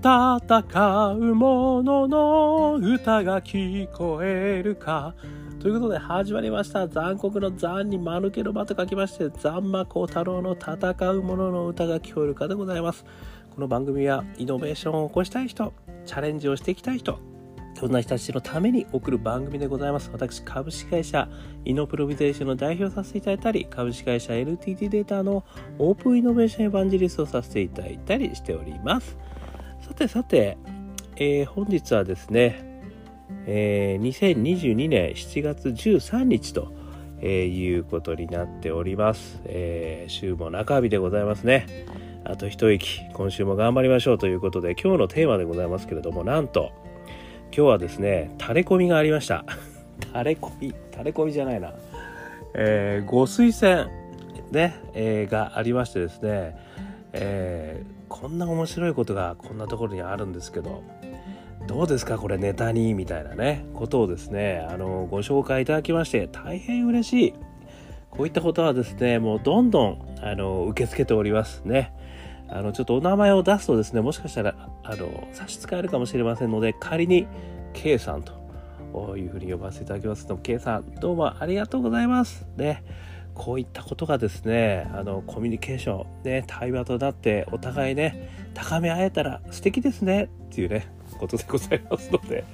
戦う者のの歌が聞こえるか。ということで始まりました。残酷の残に間抜けの間と書きまして、残魔高太郎の戦う者の歌が聞こえるかでございます。この番組はイノベーションを起こしたい人、チャレンジをしていきたい人、そんな人たちのために送る番組でございます。私、株式会社イノプロビゼーションの代表させていただいたり、株式会社 LTT データのオープンイノベーションエヴァンジリストをさせていただいたりしております。さてさて、えー、本日はですね、えー、2022年7月13日と、えー、いうことになっております、えー、週も中日でございますね。あと一息今週も頑張りましょうということで今日のテーマでございますけれどもなんと今日はですねタレコミがありました。タレコミタレコミじゃないな、えー、ご推薦ね、えー、がありましてですね、えー、こんな面白いことがこんなところにあるんですけどどうですかこれネタにみたいなねことをですねあのご紹介いただきまして大変嬉しい。こういったことはですねもうどんどんあの受け付けておりますね。あのちょっとお名前を出すとですねもしかしたらあの差し支えるかもしれませんので仮に K さんというふうに呼ばせていただきますの K さんどうもありがとうございます。ね。こういったことがですねあのコミュニケーションね対話となってお互いね高め合えたら素敵ですねっていうねことでございますので、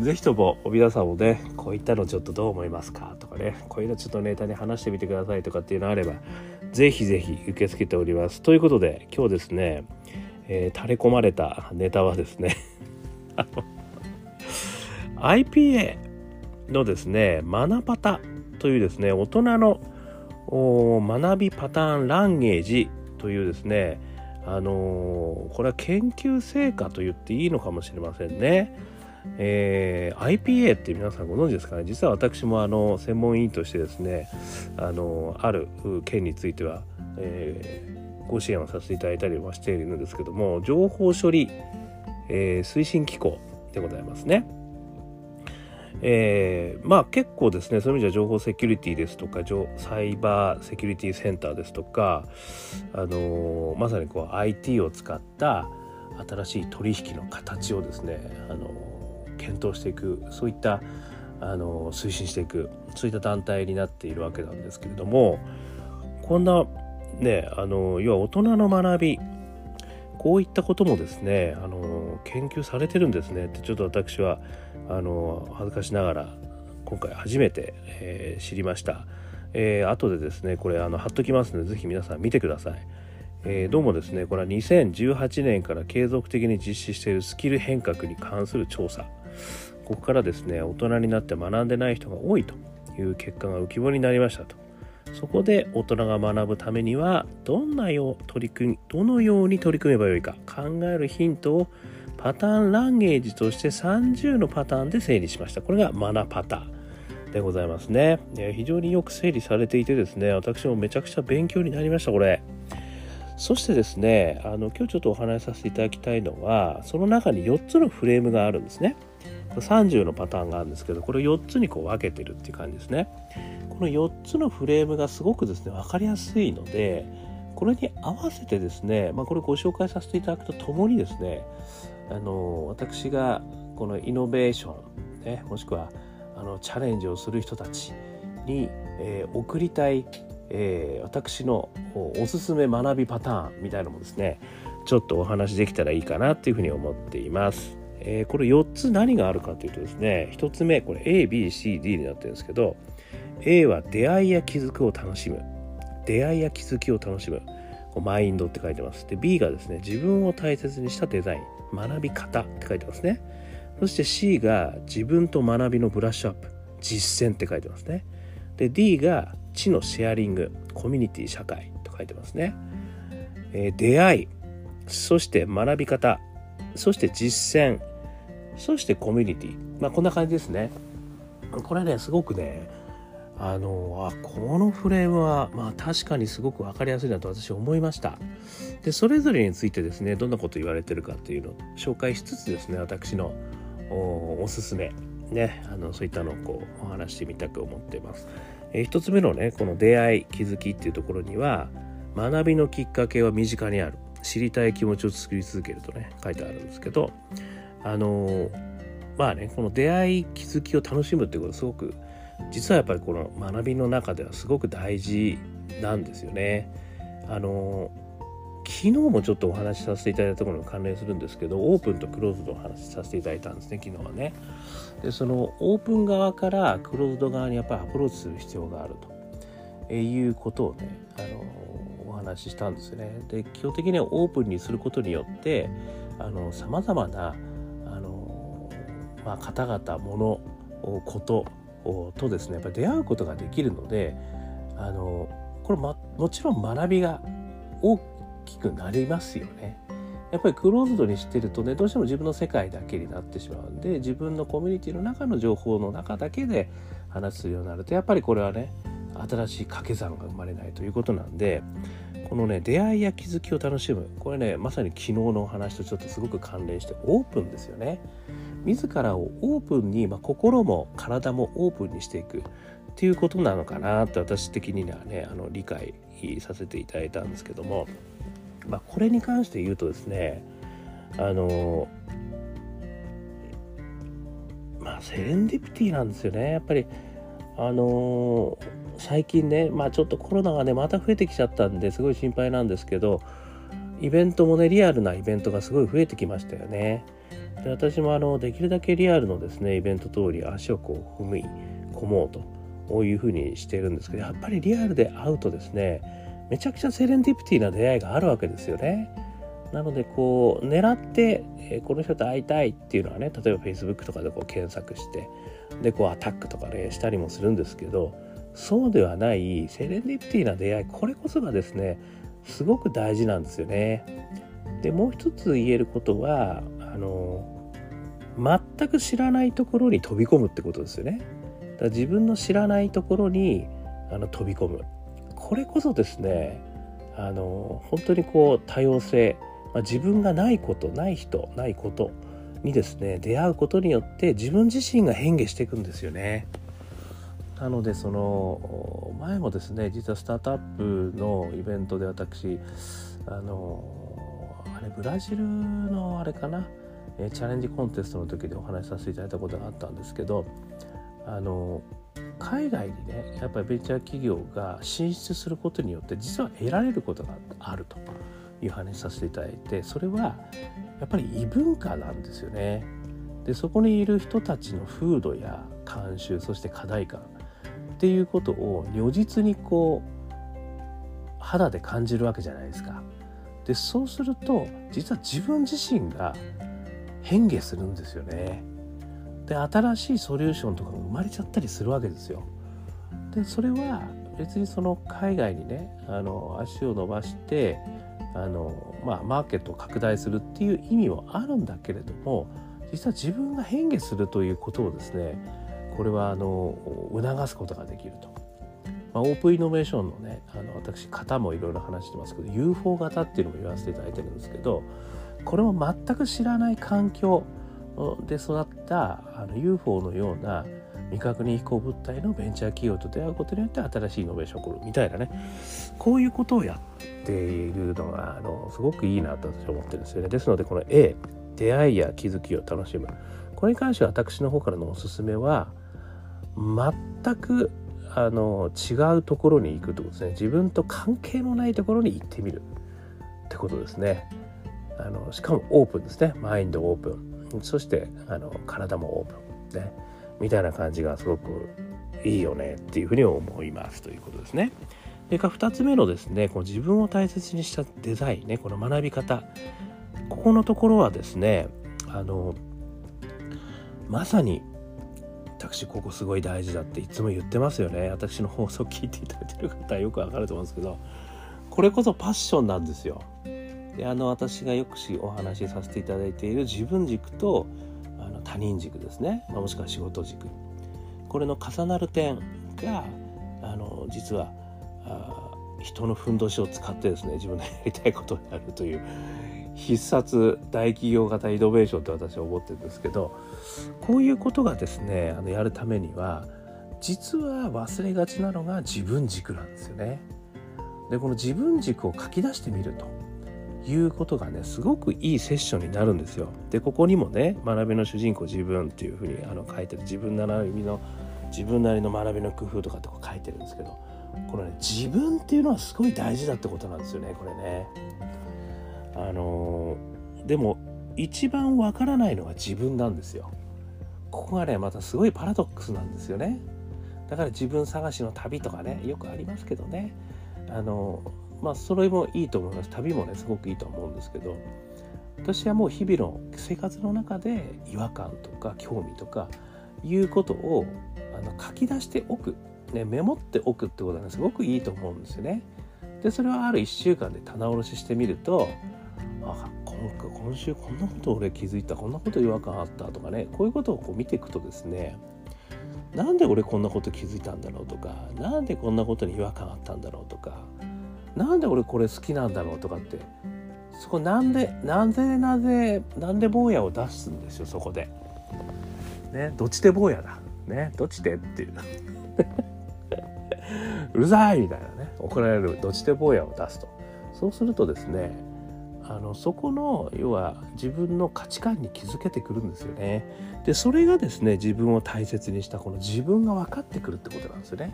ぜひとも皆さんもね、こういったのちょっとどう思いますかとかね、こういうのちょっとネタに話してみてくださいとかっていうのあれば、ぜひぜひ受け付けております。ということで、今日ですね、えー、垂れ込まれたネタはですね、IPA のですね、マナパタというですね、大人の学びパターンランゲージというですね、あのー、これは研究成果と言っていいのかもしれませんね。えー、IPA って皆さんご存知ですかね？実は私もあの専門委員としてですねあのある件については、えー、ご支援をさせていただいたりはしているんですけども情報処理、えー、推進機構でございますね。えー、まあ結構ですねそういう意味では情報セキュリティですとかサイバーセキュリティセンターですとか、あのー、まさにこう IT を使った新しい取引の形をですね、あのー、検討していくそういった、あの推進していくそういった団体になっているわけなんですけれどもこんなねあの要は大人の学びこういったこともですねあの研究されてるんですねってちょっと私はあの恥ずかしながら今回初めて、えー、知りました。えー、後でですねこれあの貼っときますので是非皆さん見てください。えー、どうもですねこれは2018年から継続的に実施しているスキル変革に関する調査ここからですね大人になって学んでない人が多いという結果が浮き彫りになりましたとそこで大人が学ぶためにはどんなよう取り組みどのように取り組めばよいか考えるヒントをパターンランゲージとして30のパターンで整理しました。これがマナパターンでございますね。非常によく整理されていてですね、私もめちゃくちゃ勉強になりました、これ。そしてですね、あの今日ちょっとお話しさせていただきたいのは、その中に4つのフレームがあるんですね。30のパターンがあるんですけど、これを4つにこう分けてるっていう感じですね。この4つのフレームがすごくですね、分かりやすいので、これに合わせてですね、まあ、これご紹介させていただくとともにですね、あの私がこのイノベーション、ね、もしくはあのチャレンジをする人たちに、えー、送りたい、えー、私のおすすめ学びパターンみたいなのもですねちょっとお話できたらいいかなっていうふうに思っています。えー、これ4つ何があるかというとですね1つ目これ ABCD になってるんですけど A は出会いや気づくを楽しむ。出会いや気づきを楽しむ。マインドって書いてます。で B がですね自分を大切にしたデザイン。学び方って書いてますね。そして C が自分と学びのブラッシュアップ、実践って書いてますね。で D が知のシェアリング、コミュニティ社会と書いてますね。えー、出会い、そして学び方、そして実践、そしてコミュニティ。まあこんな感じですね。これね、すごくね、あのあこのフレームは、まあ、確かにすごく分かりやすいなと私は思いました。でそれぞれについてですねどんなこと言われてるかっていうのを紹介しつつですね私のおすすめ。ねあのそういったのをこうお話してみたく思っています、えー、一つ目のねこの出会い気づきっていうところには学びのきっかけは身近にある。知りたい気持ちを作り続けるとね書いてあるんですけどあのまあねこの出会い気づきを楽しむってことすごく実はやっぱりこの学びの中ではすごく大事なんですよね。あの昨日もちょっとお話しさせていただいたところに関連するんですけどオープンとクローズドの話しさせていただいたんですね昨日はね。でそのオープン側からクローズド側にやっぱりアプローチする必要があるということをねあのお話ししたんですよね。で基本的にはオープンにすることによってさまざまなあの、まあ、方々物こととですねやっぱり出会うことができるのであのこれ、ま、もちろん学びが大きくなりますよね。やっぱりクローズドにしてるとねどうしても自分の世界だけになってしまうんで自分のコミュニティの中の情報の中だけで話すようになるとやっぱりこれはね新しい掛け算が生まれないということなんでこのね出会いや気づきを楽しむこれねまさに昨日のお話とちょっとすごく関連してオープンですよね自らをオープンに、まあ、心も体もオープンにしていくっていうことなのかなって私的にはねあの理解させていただいたんですけども。まあ、これに関して言うとですねあのまあセレンディピティなんですよね。やっぱりあの最近ねまあちょっとコロナがねまた増えてきちゃったんですごい心配なんですけどイベントもねリアルなイベントがすごい増えてきましたよね。で私もあのできるだけリアルのですねイベント通り足をこう踏み込もうとこういうふうにしてるんですけどやっぱりリアルで会うとですねめちゃくちゃセレンディピティな出会いがあるわけですよね。なのでこう狙って、えこの人と会いたいっていうのはね例えば Facebook とかでこう検索してでこうアタックとかねしたりもするんですけどそうではないセレンディピティな出会いこれこそがですねすごく大事なんですよね。でもう一つ言えることはあの全く知らないところに飛び込むってことですよね。だから自分の知らないところにあの飛び込むこれこそですねあの本当にこう多様性、まあ、自分がないことない人ないことにですね出会うことによって自分自身が変化していくんですよね。なのでその前もですね実はスタートアップのイベントで私あのあれブラジルのあれかなえチャレンジコンテストの時でお話しさせていただいたことがあったんですけどあの海外にねやっぱりベンチャー企業が進出することによって実は得られることがあるという話させていただいてそれはやっぱり異文化なんですよね。でそこにいる人たちの風土や慣習そして課題感っていうことを如実にこう肌で感じるわけじゃないですか。でそうすると実は自分自身が変化するんですよね。で新しいソリューションとかが生まれちゃったりするわけですよ。でそれは別にその海外にねあの足を伸ばしてあの、まあ、マーケットを拡大するっていう意味もあるんだけれども実は自分が変化するということをですねこれはあの促すことができると。まあ、オープンイノベーションのねあの私型もいろいろ話してますけど UFO 型っていうのも言わせていただいてるんですけどこれも全く知らない環境で育ったあの UFO のような未確認飛行物体のベンチャー企業と出会うことによって新しいイノベーションを起こるみたいなね。こういうことをやっているのがあのすごくいいなと私は思ってるんですよね。ですのでこの A 出会いや気づきを楽しむ。これに関しては私の方からのおすすめは全くあの違うところに行くということですね。自分と関係のないところに行ってみるってことですね。あのしかもオープンですね。マインドオープン。そしてあの体もオープン。ね。みたいな感じがすごくいいよねっていうふうに思いますということですね。それから2つ目のですねこの自分を大切にしたデザインねこの学び方。ここのところはですねあのまさに私ここすごい大事だっていつも言ってますよね。私の放送聞いていただいてる方はよくわかると思うんですけどこれこそパッションなんですよ。であの私がよくしお話しさせていただいている自分軸とあの他人軸ですね、まあ、もしくは仕事軸。これの重なる点があの実はあ人のふんどしを使ってですね自分のやりたいことをやるという必殺大企業型イノベーションって私は思ってるんですけどこういうことがですねあのやるためには実は忘れがちなのが自分軸なんですよね。でこの自分軸を書き出してみると。いうことがねすごくいいセッションになるんですよ。でここにもね「学びの主人公自分」っていうふうにあの書いてる自分なりの自分なりの学びの工夫とかって書いてるんですけどこのね自分っていうのはすごい大事だってことなんですよねこれね。あの、でも一番わからないのは自分なんですよ。ここがねまたすごいパラドックスなんですよね。だから自分探しの旅とかねよくありますけどねあのまあそれもいいと思います。旅もねすごくいいと思うんですけど私はもう日々の生活の中で違和感とか興味とかいうことをあの書き出しておく、ね、メモっておくってことはねすごくいいと思うんですよね。でそれはある1週間で棚卸ししてみるとあ今今週こんなこと俺気づいた。こんなこと違和感あったとかねこういうことをこう見ていくとですねなんで俺こんなこと気づいたんだろうとかなんでこんなことに違和感あったんだろうとかなんで俺これ好きなんだろうとかってそこなんでなぜなぜなんで坊やを出すんですよそこで。ねどっちで坊やだ。ねどっちでっていう うるさいみたいなね怒られるどっちで坊やを出すと。そうするとですねあのそこの要は自分の価値観に気づけてくるんですよね。でそれがですね自分を大切にしたこの自分が分かってくるってことなんですよね。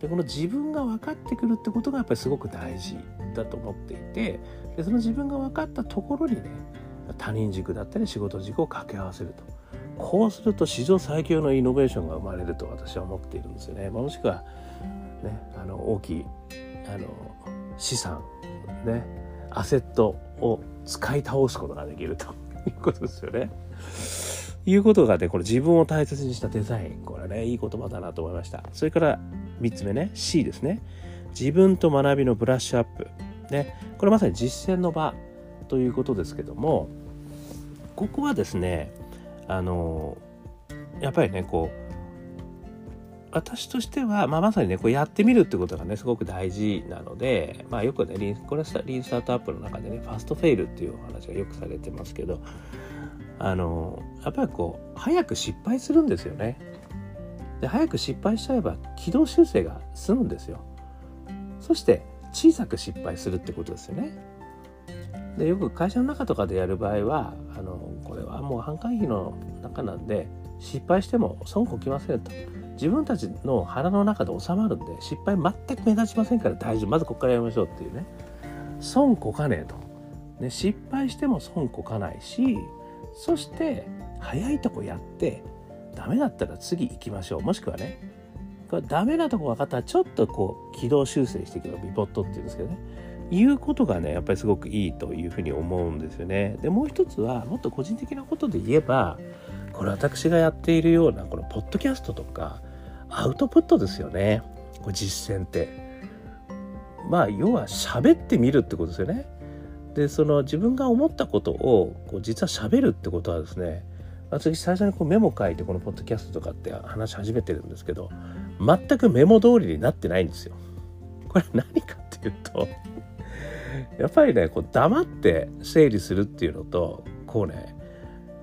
でこの自分が分かってくるってことがやっぱりすごく大事だと思っていてでその自分が分かったところにね他人軸だったり仕事軸を掛け合わせるとこうすると史上最強のイノベーションが生まれると私は思っているんですよね。もしくは、ね、あの大きいあの資産ねアセットを使い倒すことができるということですよね。いうことがね、これ自分を大切にしたデザイン。これね、いい言葉だなと思いました。それから3つ目ね、C ですね。自分と学びのブラッシュアップ。ね、これまさに実践の場ということですけども、ここはですね、あの、やっぱりね、こう、私としては、まあ、まさにねこうやってみるってことがねすごく大事なので、まあ、よくねリンこれはリンスタートアップの中でねファストフェイルっていうお話がよくされてますけどあのやっぱりこう早く失敗するんですよね。で早く失敗しちゃえば軌道修正が済むんですよ。そして小さく失敗するってことですよね。でよく会社の中とかでやる場合はあのこれはもう販管費の中なんで失敗しても損こきませんと。自分たちの腹の中で収まるんで失敗全く目立ちませんから大丈夫まずここからやりましょうっていうね損こかねえと、ね、失敗しても損こかないしそして早いとこやってダメだったら次行きましょう。もしくはねこれダメなとこ分かったらちょっとこう軌道修正していくのビポットっていうんですけどね。いうことがねやっぱりすごくいいというふうに思うんですよね。でもう一つはもっと個人的なことで言えばこれ私がやっているようなこのポッドキャストとかアウトプットですよね。これ実践って。まあ要は喋ってみるってことですよね。でその自分が思ったことをこう実は喋るってことはですね私最初にこうメモ書いてこのポッドキャストとかって話し始めてるんですけど全くメモ通りになってないんですよこれ何かっていうと やっぱりねこう黙って整理するっていうのとこうね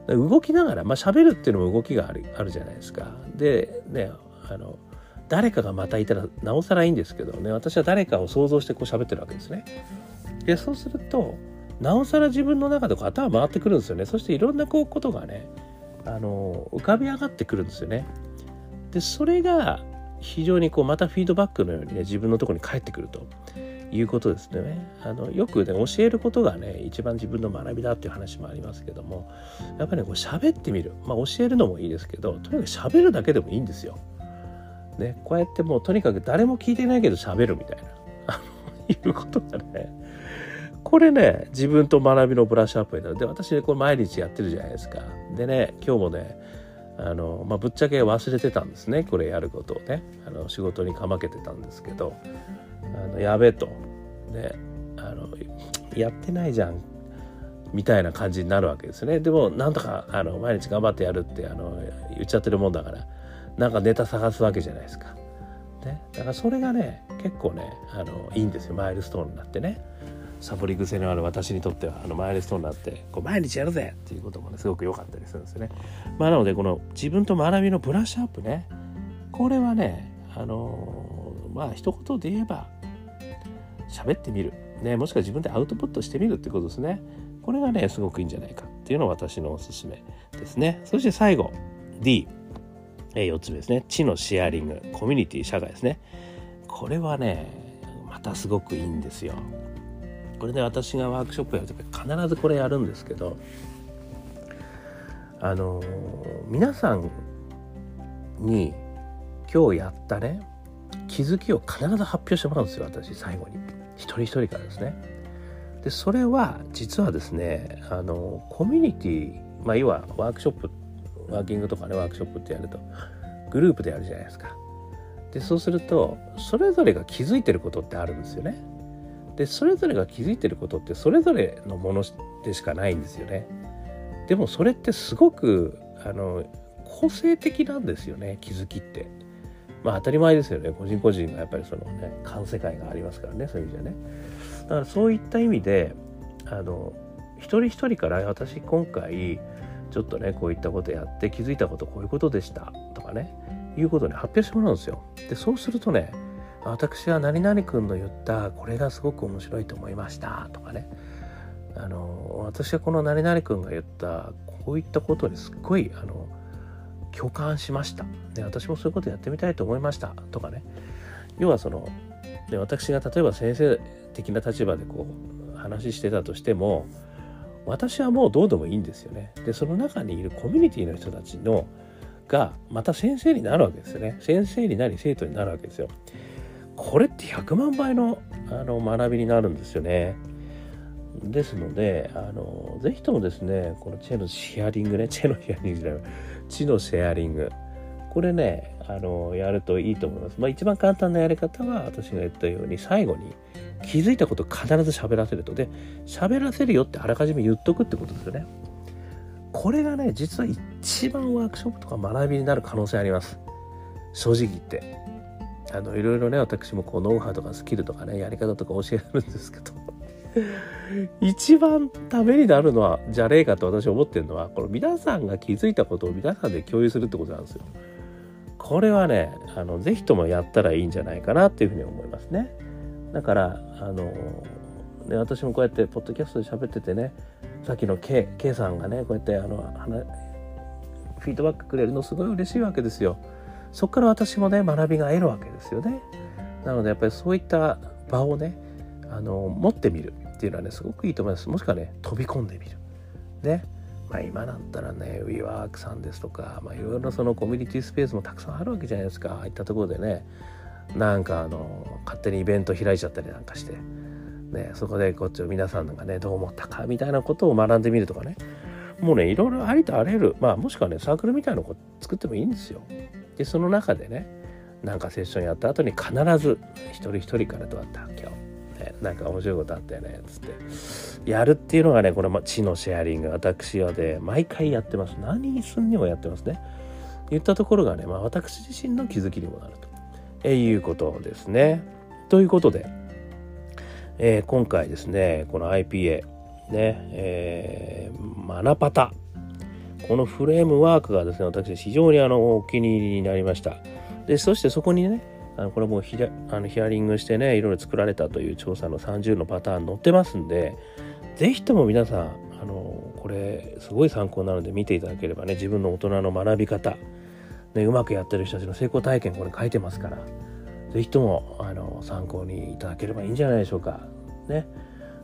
動きながらまあ喋るっていうのも動きがあるあるじゃないですか。でねあの誰かがまたいたらなおさらいいんですけどね私は誰かを想像してこう喋ってるわけですね。でそうするとなおさら自分の中でこう頭回ってくるんですよねそしていろんなこうことがねあの浮かび上がってくるんですよね。でそれが非常にこうまたフィードバックのようにね自分のとこに返ってくると。いうことですね。あのよくね教えることがね一番自分の学びだっていう話もありますけどもやっぱりねこう喋ってみるまあ教えるのもいいですけどとにかく喋るだけでもいいんですよ。ねこうやってもうとにかく誰も聞いてないけど喋るみたいな いうことがねこれね自分と学びのブラッシュアップになる。で私ねこれ毎日やってるじゃないですか。でね今日もねあの、まあ、ぶっちゃけ忘れてたんですねこれやることをね。あの仕事にかまけてたんですけど。あのやべえと、ね、あのやってないじゃんみたいな感じになるわけですね。でもなんとかあの毎日頑張ってやるってあの言っちゃってるもんだからなんかネタ探すわけじゃないですか。ね、だからそれがね結構ねあのいいんですよ。マイルストーンになってね。サボり癖のある私にとってはあのマイルストーンになってこう毎日やるぜっていうこともねすごく良かったりするんですよね。まあ、なのでこの自分と学びのブラッシュアップねこれはねあのまあ一言で言えば喋ってみる、ね、もしくは自分でアウトプットしてみるってことですね。これがね、すごくいいんじゃないかっていうのが私のおすすめですね。そして最後、D 4つ目ですね。知のシェアリング、コミュニティ、社会ですね。これはね、またすごくいいんですよ。これ、ね、私がワークショップやると必ずこれやるんですけど、あの皆さんに今日やったね気づきを必ず発表してもらうんですよ私最後に。一人一人からですね。でそれは実はですねあのコミュニティまあ要はワークショップワーキングとかねワークショップってやるとグループでやるじゃないですか。でそうするとそれぞれが気づいてることってあるんですよね。でそれぞれが気づいてることってそれぞれのものでしかないんですよねでもそれってすごくあの個性的なんですよね気づきって。まあ当たり前ですよね個人個人がやっぱりそのね感世界がありますからねそういう意味じゃね。だからそういった意味であの一人一人から私今回ちょっとねこういったことやって気づいたことこういうことでしたとかねいうことに発表してもらうんですよ。でそうするとね私は何々君の言ったこれがすごく面白いと思いましたとかね。あの私はこの何々君が言ったこういったことにすっごいあの共感しました。で私もそういうことやってみたいと思いましたとかね。要はそので私が例えば先生的な立場でこう話してたとしても私はもうどうでもいいんですよね。でその中にいるコミュニティの人たちのがまた先生になるわけですよね。先生になり生徒になるわけですよ。これって100万倍のあの学びになるんですよねですのであのぜひともですねこのチェのシェアリングねチェのシェアリングじゃない知のシェアリングこれねあのやるといいと思います。まあ一番簡単なやり方は私が言ったように最後に気づいたことを必ず喋らせるとで喋らせるよってあらかじめ言っとくってことですよね。これがね実は一番ワークショップとか学びになる可能性あります。正直言って。あのいろいろね私もこうノウハウとかスキルとかねやり方とか教えるんですけど 一番ためになるのはじゃねえかと私思ってるのはこの皆さんが気づいたことを皆さんで共有するってことなんですよ。これはねあのぜひともやったらいいんじゃないかなっていうふうに思いますね。だからあのね私もこうやってポッドキャストで喋っててねさっきの K, K さんがねこうやってあのフィードバックくれるのすごい嬉しいわけですよ。そこから私もね学びが得るわけですよね。なのでやっぱりそういった場をねあの持ってみるっていうのはねすごくいいと思います。もしくはね飛び込んでみる。ね。まあ今だったらね WeWork さんですとか、まあ、いろいろそのコミュニティスペースもたくさんあるわけじゃないですか。ああいったところでね。なんかあの勝手にイベント開いちゃったりなんかして、ね、そこでこっちを皆さんがねどう思ったかみたいなことを学んでみるとかね。もうねいろいろありとあらゆる。まあもしくはねサークルみたいなのを作ってもいいんですよ。でその中でねなんかセッションやった後に必ず一人一人からどうだった今日ねなんか面白いことあったよねつって。やるっていうのがねこれ知のシェアリング私はで毎回やってます。何にすんにもやってますね。言ったところがね、まあ、私自身の気づきにもなると、えいうことですね。ということで、えー、今回ですねこの IPA ねえー、マナパタ。このフレームワークがですね私非常にあのお気に入りになりましたでそしてそこにねあのこれもヒあのヒアリングしてねいろいろ作られたという調査の30のパターン載ってますんで是非とも皆さんあのこれすごい参考なので見ていただければね自分の大人の学び方、ね、うまくやってる人たちの成功体験これ書いてますから是非ともあの参考にいただければいいんじゃないでしょうか。ね、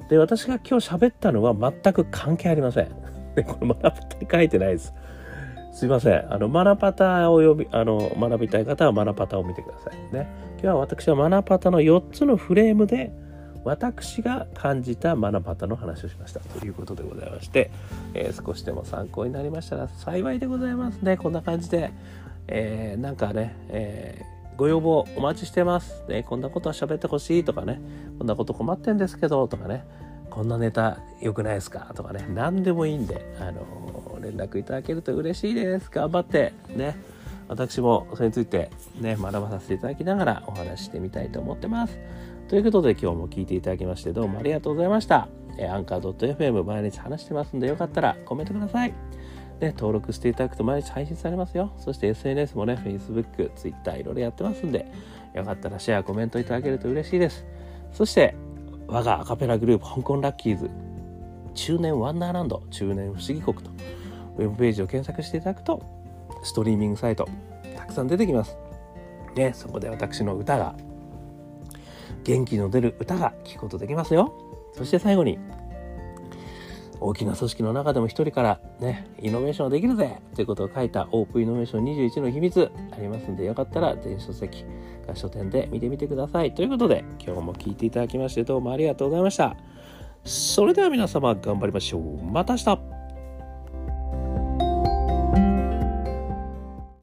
で私が今日喋ったのは全く関係ありません。これ学ぶって書いてないです。すいません。あの、マナパタを読み、あの、学びたい方はマナパタを見てくださいね。今日は私はマナパタの4つのフレームで、私が感じたマナパタの話をしましたということでございまして、えー、少しでも参考になりましたら幸いでございますね。こんな感じで、えー、なんかね、えー、ご要望お待ちしてます、ね。こんなことは喋ってほしいとかね、こんなこと困ってんですけどとかね、こんなネタ良くないですか？とかね、何でもいいんで、あの連絡いただけると嬉しいです。頑張ってね。私もそれについてね、学ばさせていただきながらお話ししてみたいと思ってます。ということで今日も聞いていただきましてどうもありがとうございました。アンカー .fm 毎日話してますんでよかったらコメントください。ね、登録していただくと毎日配信されますよ。そして SNS もね、Facebook、Twitter いろいろやってますんで、よかったらシェア、コメントいただけると嬉しいです。そして、我がアカペラグループ香港ラッキーズ中年ワンダーランド中年不思議国とウェブページを検索していただくとストリーミングサイトたくさん出てきます。ね、そこで私の歌が元気の出る歌が聴くことできますよ。そして最後に大きな組織の中でも一人からね、イノベーションできるぜということを書いたオープンイノベーション21の秘密ありますんで、よかったら電子書籍が書店で見てみてください。ということで、今日も聴いていただきましてどうもありがとうございました。それでは皆様頑張りましょう。また明日